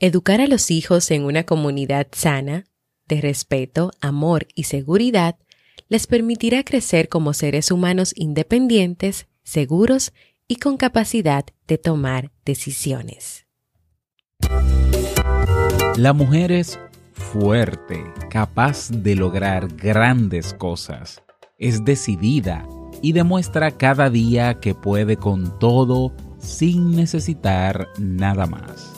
Educar a los hijos en una comunidad sana, de respeto, amor y seguridad, les permitirá crecer como seres humanos independientes, seguros y con capacidad de tomar decisiones. La mujer es fuerte, capaz de lograr grandes cosas, es decidida y demuestra cada día que puede con todo sin necesitar nada más.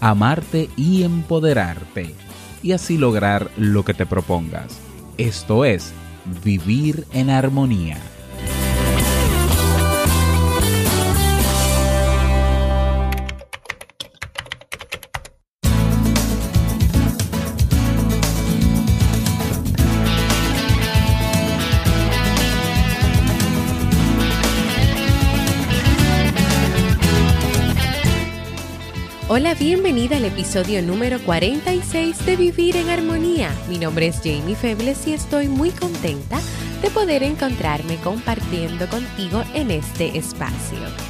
amarte y empoderarte, y así lograr lo que te propongas. Esto es, vivir en armonía. Hola, bienvenida al episodio número 46 de Vivir en Armonía. Mi nombre es Jamie Febles y estoy muy contenta de poder encontrarme compartiendo contigo en este espacio.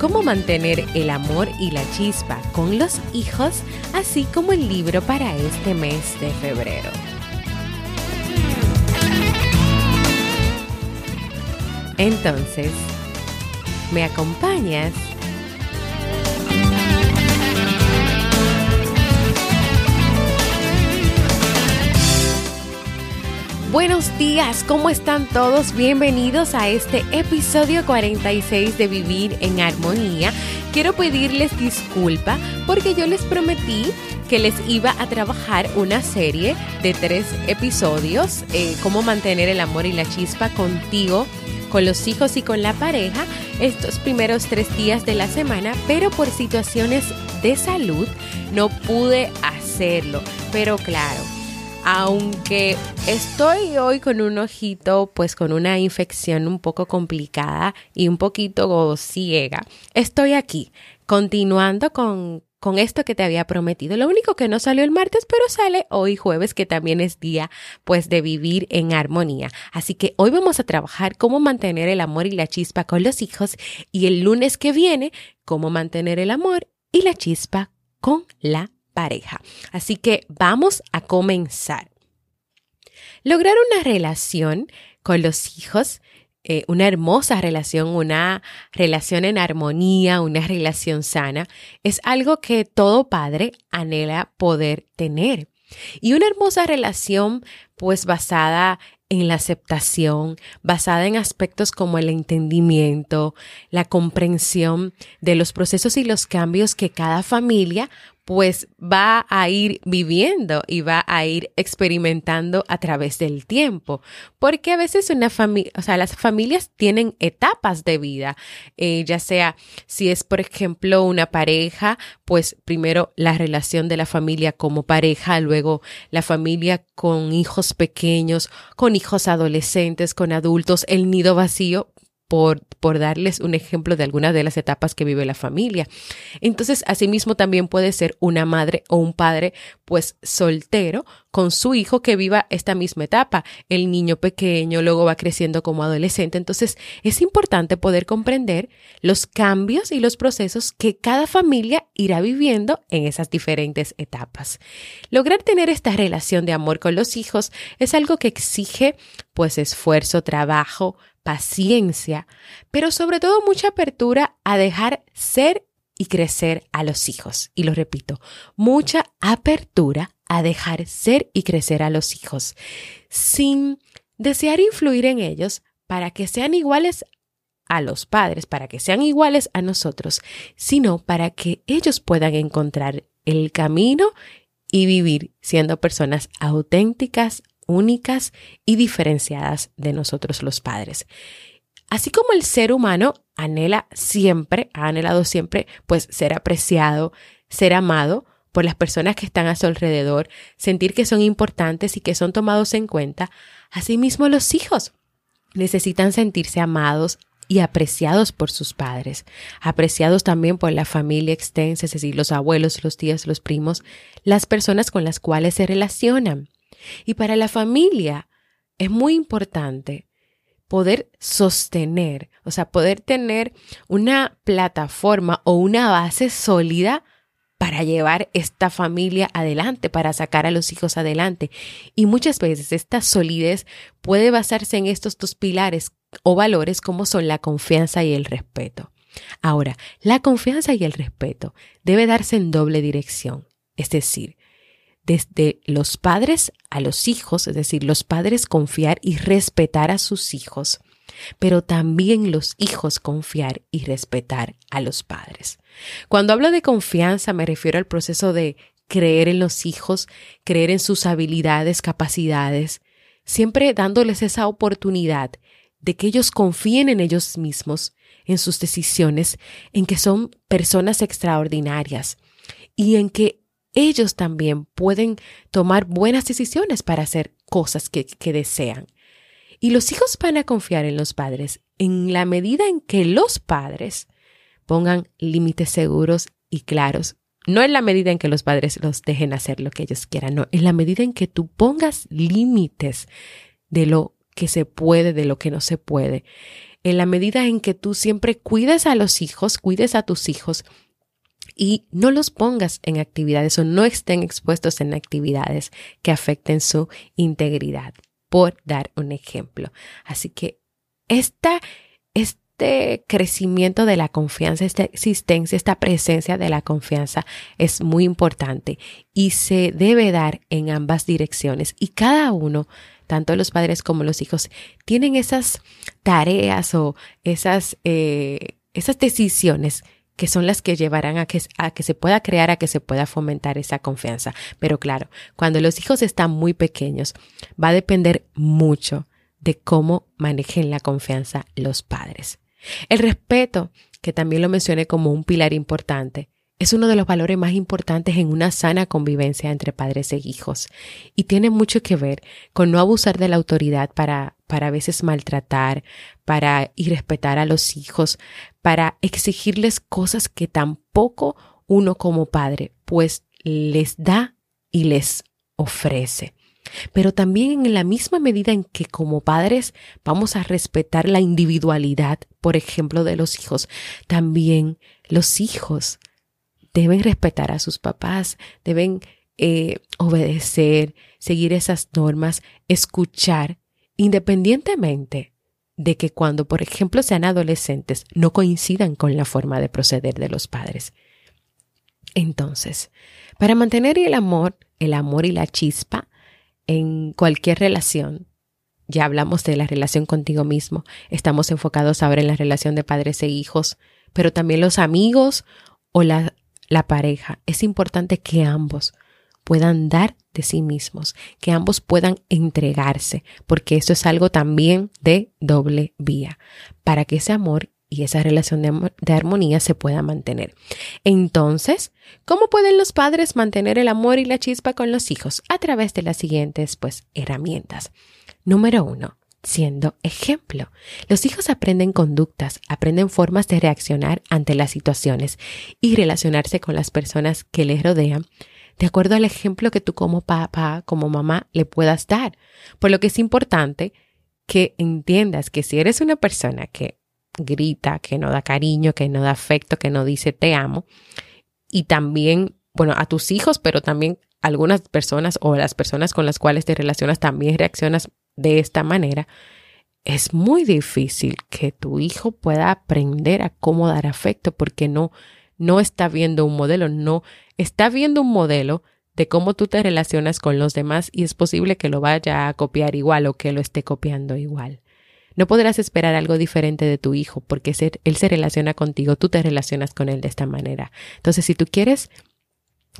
cómo mantener el amor y la chispa con los hijos, así como el libro para este mes de febrero. Entonces, ¿me acompañas? Buenos días, ¿cómo están todos? Bienvenidos a este episodio 46 de Vivir en Armonía. Quiero pedirles disculpa porque yo les prometí que les iba a trabajar una serie de tres episodios, eh, cómo mantener el amor y la chispa contigo con los hijos y con la pareja estos primeros tres días de la semana, pero por situaciones de salud no pude hacerlo. Pero claro, aunque estoy hoy con un ojito, pues con una infección un poco complicada y un poquito ciega, estoy aquí continuando con, con esto que te había prometido. Lo único que no salió el martes, pero sale hoy jueves, que también es día pues de vivir en armonía. Así que hoy vamos a trabajar cómo mantener el amor y la chispa con los hijos y el lunes que viene, cómo mantener el amor y la chispa con la Así que vamos a comenzar. Lograr una relación con los hijos eh, una hermosa relación, una relación en armonía, una relación sana, es algo que todo padre anhela poder tener. Y una hermosa relación, pues basada en la aceptación, basada en aspectos como el entendimiento, la comprensión de los procesos y los cambios que cada familia pues va a ir viviendo y va a ir experimentando a través del tiempo. Porque a veces una familia, o sea, las familias tienen etapas de vida, eh, ya sea si es, por ejemplo, una pareja, pues primero la relación de la familia como pareja, luego la familia con hijos pequeños, con hijos adolescentes, con adultos, el nido vacío, por, por, darles un ejemplo de alguna de las etapas que vive la familia. Entonces, asimismo también puede ser una madre o un padre, pues soltero, con su hijo que viva esta misma etapa. El niño pequeño luego va creciendo como adolescente. Entonces es importante poder comprender los cambios y los procesos que cada familia irá viviendo en esas diferentes etapas. Lograr tener esta relación de amor con los hijos es algo que exige pues esfuerzo, trabajo, paciencia, pero sobre todo mucha apertura a dejar ser y crecer a los hijos. Y lo repito, mucha apertura a dejar ser y crecer a los hijos, sin desear influir en ellos para que sean iguales a los padres, para que sean iguales a nosotros, sino para que ellos puedan encontrar el camino y vivir siendo personas auténticas, únicas y diferenciadas de nosotros los padres. Así como el ser humano anhela siempre, ha anhelado siempre, pues ser apreciado, ser amado por las personas que están a su alrededor, sentir que son importantes y que son tomados en cuenta, asimismo los hijos necesitan sentirse amados y apreciados por sus padres, apreciados también por la familia extensa, es decir, los abuelos, los tíos, los primos, las personas con las cuales se relacionan. Y para la familia es muy importante poder sostener, o sea, poder tener una plataforma o una base sólida para llevar esta familia adelante, para sacar a los hijos adelante. Y muchas veces esta solidez puede basarse en estos dos pilares o valores como son la confianza y el respeto. Ahora, la confianza y el respeto debe darse en doble dirección, es decir, desde los padres a los hijos, es decir, los padres confiar y respetar a sus hijos, pero también los hijos confiar y respetar a los padres. Cuando hablo de confianza me refiero al proceso de creer en los hijos, creer en sus habilidades, capacidades, siempre dándoles esa oportunidad de que ellos confíen en ellos mismos, en sus decisiones, en que son personas extraordinarias y en que ellos también pueden tomar buenas decisiones para hacer cosas que, desean. Y los hijos van a confiar en los padres en la medida en que los padres pongan límites seguros y claros. No en la medida en que los padres los dejen hacer lo que ellos quieran, no, en la medida en que tú pongas límites de lo que se puede, de lo que no se puede. En la medida en que tú siempre cuides a los hijos, cuides a tus hijos y no los pongas en actividades o no estén expuestos en actividades que afecten su integridad, por dar un ejemplo. Así que esta, este crecimiento de la confianza, esta existencia, esta presencia de la confianza es muy importante y se debe dar en ambas direcciones y cada uno tanto los padres como los hijos tienen esas tareas o esas, eh, esas decisiones que son las que llevarán a que, se pueda crear, a que se pueda fomentar esa confianza. Pero claro, cuando los hijos están muy pequeños, va a depender mucho de cómo manejen la confianza los padres. El respeto, que también lo mencioné como un pilar importante, es uno de los valores más importantes en una sana convivencia entre padres e hijos y tiene mucho que ver con no abusar de la autoridad para, para a veces maltratar, para irrespetar a los hijos, para exigirles cosas que tampoco uno como padre pues les da y les ofrece. Pero también en la misma medida en que como padres vamos a respetar la individualidad, por ejemplo, de los hijos, también los hijos deben respetar a sus papás, deben eh, obedecer, seguir esas normas, escuchar, independientemente de que cuando, por ejemplo, sean adolescentes, no coincidan con la forma de proceder de los padres. Entonces, para mantener el amor, el amor y la chispa en cualquier relación, ya hablamos de la relación contigo mismo, estamos enfocados ahora en la relación de padres e hijos, pero también los amigos o la la pareja, es importante que ambos puedan dar de sí mismos, que ambos puedan entregarse, porque eso es algo también de doble vía, para que ese amor y esa relación de, armonía se pueda mantener. Entonces, ¿cómo pueden los padres mantener el amor y la chispa con los hijos? A través de las siguientes, pues, herramientas. Número uno, siendo ejemplo. Los hijos aprenden conductas, aprenden formas de reaccionar ante las situaciones y relacionarse con las personas que les rodean de acuerdo al ejemplo que tú como papá, como mamá, le puedas dar. Por lo que es importante que entiendas que si eres una persona que grita, que no da cariño, que no da afecto, que no dice te amo, y también, bueno, a tus hijos, pero también algunas personas o las personas con las cuales te relacionas también reaccionas de esta manera, es muy difícil que tu hijo pueda aprender a cómo dar afecto porque no, no está viendo un modelo, no está viendo un modelo de cómo tú te relacionas con los demás y es posible que lo vaya a copiar igual o que lo esté copiando igual. No podrás esperar algo diferente de tu hijo porque él se relaciona contigo, tú te relacionas con él de esta manera. Entonces, si tú quieres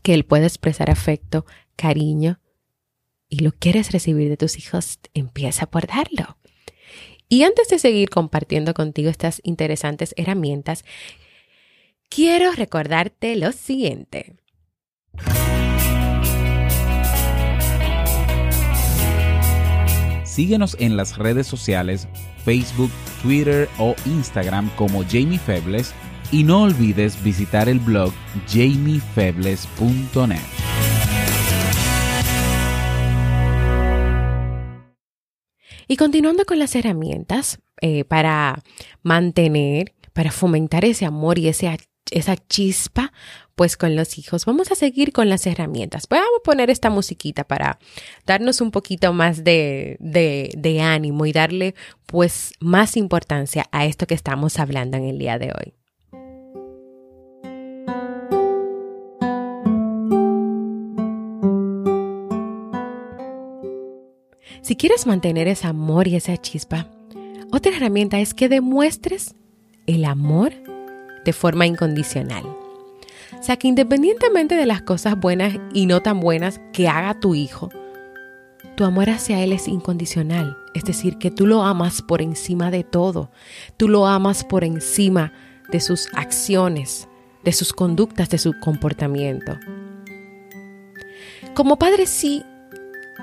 que él pueda expresar afecto, cariño y lo quieres recibir de tus hijos, empieza por darlo. Y antes de seguir compartiendo contigo estas interesantes herramientas, quiero recordarte lo siguiente. Síguenos en las redes sociales, Facebook, Twitter o Instagram como Jamie Febles y no olvides visitar el blog jamiefebles.net. Y continuando con las herramientas eh, para mantener, para fomentar ese amor y ese, esa chispa, pues con los hijos, vamos a seguir con las herramientas. Vamos a poner esta musiquita para darnos un poquito más de, de, de ánimo y darle pues más importancia a esto que estamos hablando en el día de hoy. Si quieres mantener ese amor y esa chispa, otra herramienta es que demuestres el amor de forma incondicional. O sea, que independientemente de las cosas buenas y no tan buenas que haga tu hijo, tu amor hacia él es incondicional. Es decir, que tú lo amas por encima de todo. Tú lo amas por encima de sus acciones, de sus conductas, de su comportamiento. Como padre sí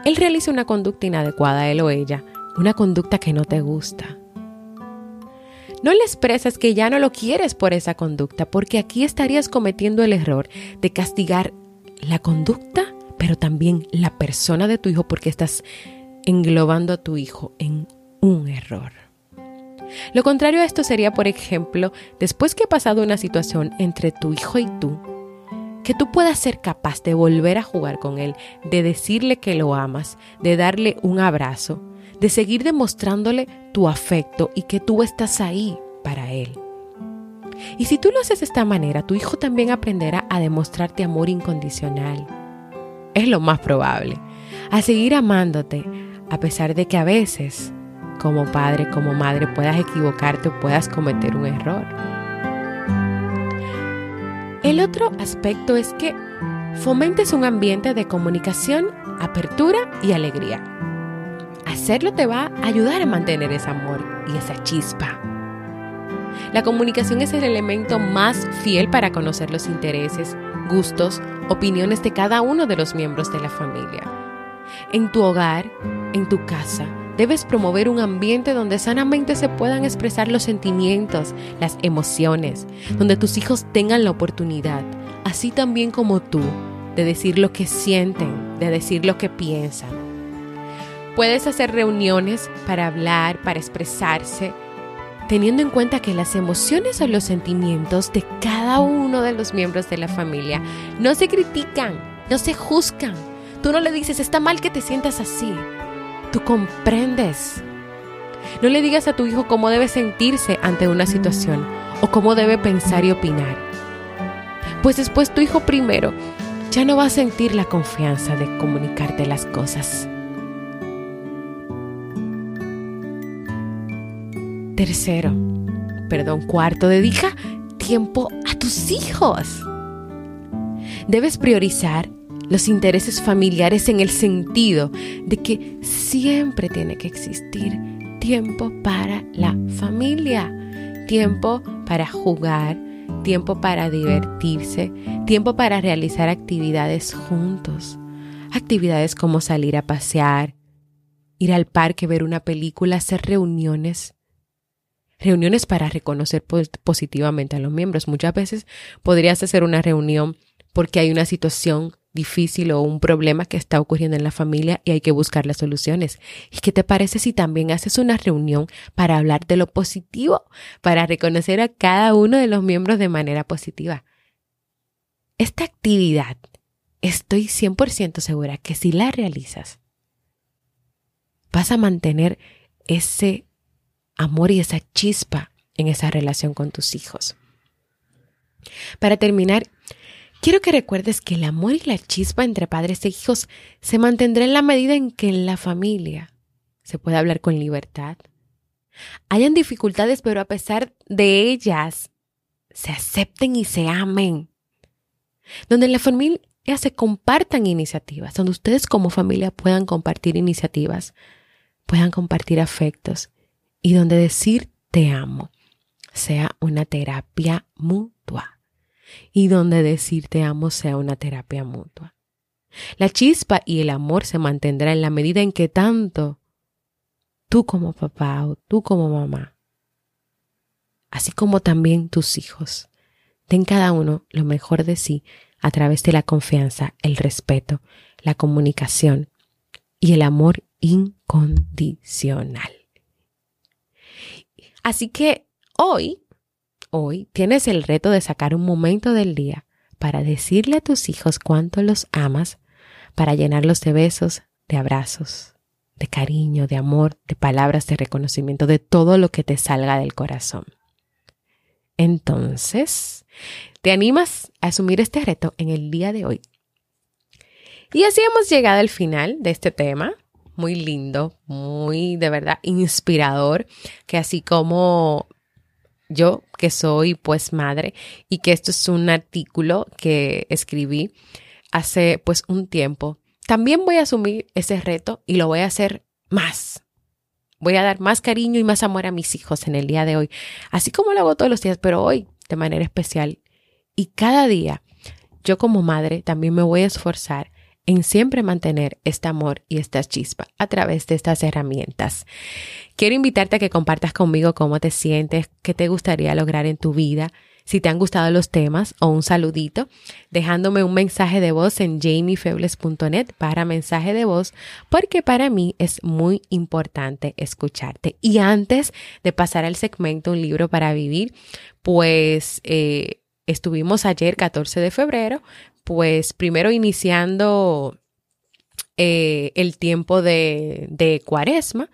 él realiza una conducta inadecuada, él o ella, una conducta que no te gusta. No le expresas que ya no lo quieres por esa conducta, porque aquí estarías cometiendo el error de castigar la conducta, pero también la persona de tu hijo, porque estás englobando a tu hijo en un error. Lo contrario a esto sería, por ejemplo, después que ha pasado una situación entre tu hijo y tú, que tú puedas ser capaz de volver a jugar con él, de decirle que lo amas, de darle un abrazo, de seguir demostrándole tu afecto y que tú estás ahí para él. Y si tú lo haces de esta manera, tu hijo también aprenderá a demostrarte amor incondicional. Es lo más probable. A seguir amándote, a pesar de que a veces, como padre, como madre, puedas equivocarte o puedas cometer un error. El otro aspecto es que fomentes un ambiente de comunicación, apertura y alegría. Hacerlo te va a ayudar a mantener ese amor y esa chispa. La comunicación es el elemento más fiel para conocer los intereses, gustos, opiniones de cada uno de los miembros de la familia. En tu hogar, en tu casa, Debes promover un ambiente donde sanamente se puedan expresar los sentimientos, las emociones, donde tus hijos tengan la oportunidad, así también como tú, de decir lo que sienten, de decir lo que piensan. Puedes hacer reuniones para hablar, para expresarse, teniendo en cuenta que las emociones o los sentimientos de cada uno de los miembros de la familia no se critican, no se juzgan. Tú no le dices, está mal que te sientas así. Tú comprendes. No le digas a tu hijo cómo debe sentirse ante una situación o cómo debe pensar y opinar. Pues después tu hijo primero ya no va a sentir la confianza de comunicarte las cosas. Tercero, perdón, cuarto, dedica tiempo a tus hijos. Debes priorizar los intereses familiares en el sentido de que siempre tiene que existir tiempo para la familia, tiempo para jugar, tiempo para divertirse, tiempo para realizar actividades juntos, actividades como salir a pasear, ir al parque, ver una película, hacer reuniones. Reuniones para reconocer positivamente a los miembros. Muchas veces podrías hacer una reunión porque hay una situación difícil o un problema que está ocurriendo en la familia y hay que buscar las soluciones. ¿Y qué te parece si también haces una reunión para hablar de lo positivo, para reconocer a cada uno de los miembros de manera positiva? Esta actividad, estoy 100% segura que si la realizas, vas a mantener ese amor y esa chispa en esa relación con tus hijos. Para terminar, quiero que recuerdes que el amor y la chispa entre padres e hijos se mantendrá en la medida en que en la familia se pueda hablar con libertad. Hayan dificultades, pero a pesar de ellas, se acepten y se amen. Donde en la familia se compartan iniciativas, donde ustedes como familia puedan compartir iniciativas, puedan compartir afectos y donde decir te amo sea una terapia mutua y donde decir te amo sea una terapia mutua. La chispa y el amor se mantendrá en la medida en que tanto tú como papá o tú como mamá, así como también tus hijos, den cada uno lo mejor de sí a través de la confianza, el respeto, la comunicación y el amor incondicional. Así que hoy, hoy tienes el reto de sacar un momento del día para decirle a tus hijos cuánto los amas, para llenarlos de besos, de abrazos, de cariño, de amor, de palabras de reconocimiento, de todo lo que te salga del corazón. Entonces, ¿te animas a asumir este reto en el día de hoy? Y así hemos llegado al final de este tema muy lindo, muy de verdad inspirador, que así como yo, que soy pues madre, y que esto es un artículo que escribí hace pues un tiempo, también voy a asumir ese reto y lo voy a hacer más. Voy a dar más cariño y más amor a mis hijos en el día de hoy, así como lo hago todos los días, pero hoy de manera especial. Y cada día, yo como madre también me voy a esforzar en siempre mantener este amor y esta chispa a través de estas herramientas. Quiero invitarte a que compartas conmigo cómo te sientes, qué te gustaría lograr en tu vida, si te han gustado los temas o un saludito, dejándome un mensaje de voz en jamiefebles.net para mensaje de voz, porque para mí es muy importante escucharte. Y antes de pasar al segmento Un libro para vivir, pues eh, estuvimos ayer, 14 de febrero, pues primero iniciando eh, el tiempo de, de cuaresma,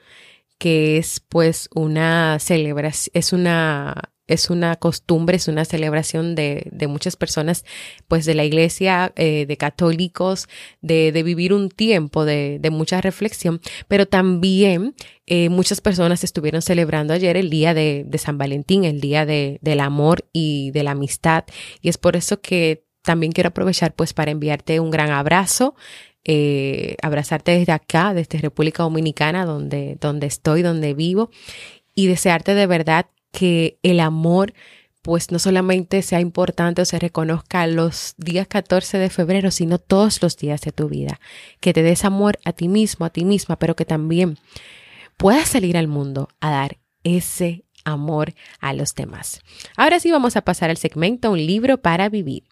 que es pues una celebración, es una es una costumbre, es una celebración de, de muchas personas, pues de la iglesia, eh, de católicos, de, de, vivir un tiempo de, de mucha reflexión, pero también eh, muchas personas estuvieron celebrando ayer el día de, San Valentín, el día de, del amor y de la amistad, y es por eso que también quiero aprovechar pues para enviarte un gran abrazo, eh, abrazarte desde acá, desde República Dominicana, donde, donde estoy, donde vivo, y desearte de verdad que el amor pues no solamente sea importante o se reconozca los días 14 de febrero, sino todos los días de tu vida. Que te des amor a ti mismo, a ti misma, pero que también puedas salir al mundo a dar ese amor a los demás. Ahora sí vamos a pasar al segmento Un libro para vivir.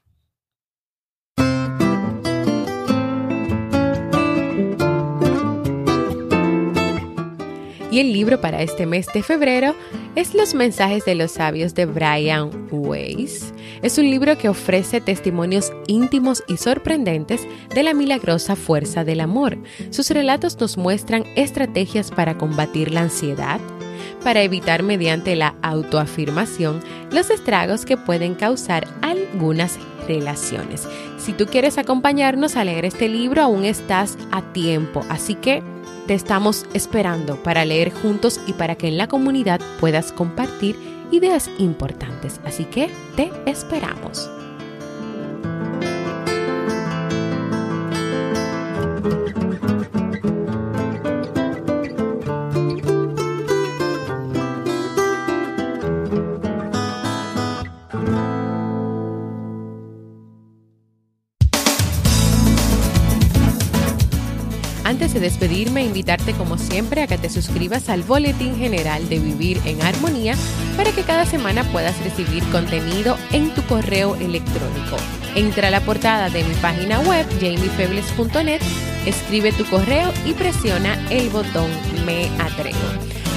Y el libro para este mes de febrero es Los mensajes de los sabios de Brian Weiss. Es un libro que ofrece testimonios íntimos y sorprendentes de la milagrosa fuerza del amor. Sus relatos nos muestran estrategias para combatir la ansiedad, para evitar mediante la autoafirmación los estragos que pueden causar algunas relaciones. Si tú quieres acompañarnos a leer este libro, aún estás a tiempo, así que te estamos esperando para leer juntos y para que en la comunidad puedas compartir ideas importantes. Así que te esperamos. Despedirme, invitarte como siempre a que te suscribas al Boletín General de Vivir en Armonía para que cada semana puedas recibir contenido en tu correo electrónico. Entra a la portada de mi página web jamiefebles.net, escribe tu correo y presiona el botón Me Atrevo.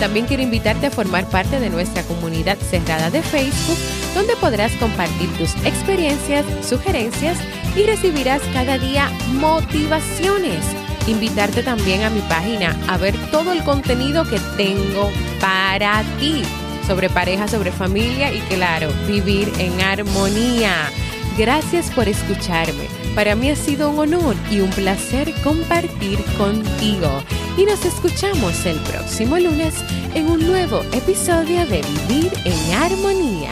También quiero invitarte a formar parte de nuestra comunidad cerrada de Facebook, donde podrás compartir tus experiencias, sugerencias y recibirás cada día motivaciones. Invitarte también a mi página a ver todo el contenido que tengo para ti sobre pareja, sobre familia y claro, vivir en armonía. Gracias por escucharme. Para mí ha sido un honor y un placer compartir contigo. Y nos escuchamos el próximo lunes en un nuevo episodio de Vivir en Armonía.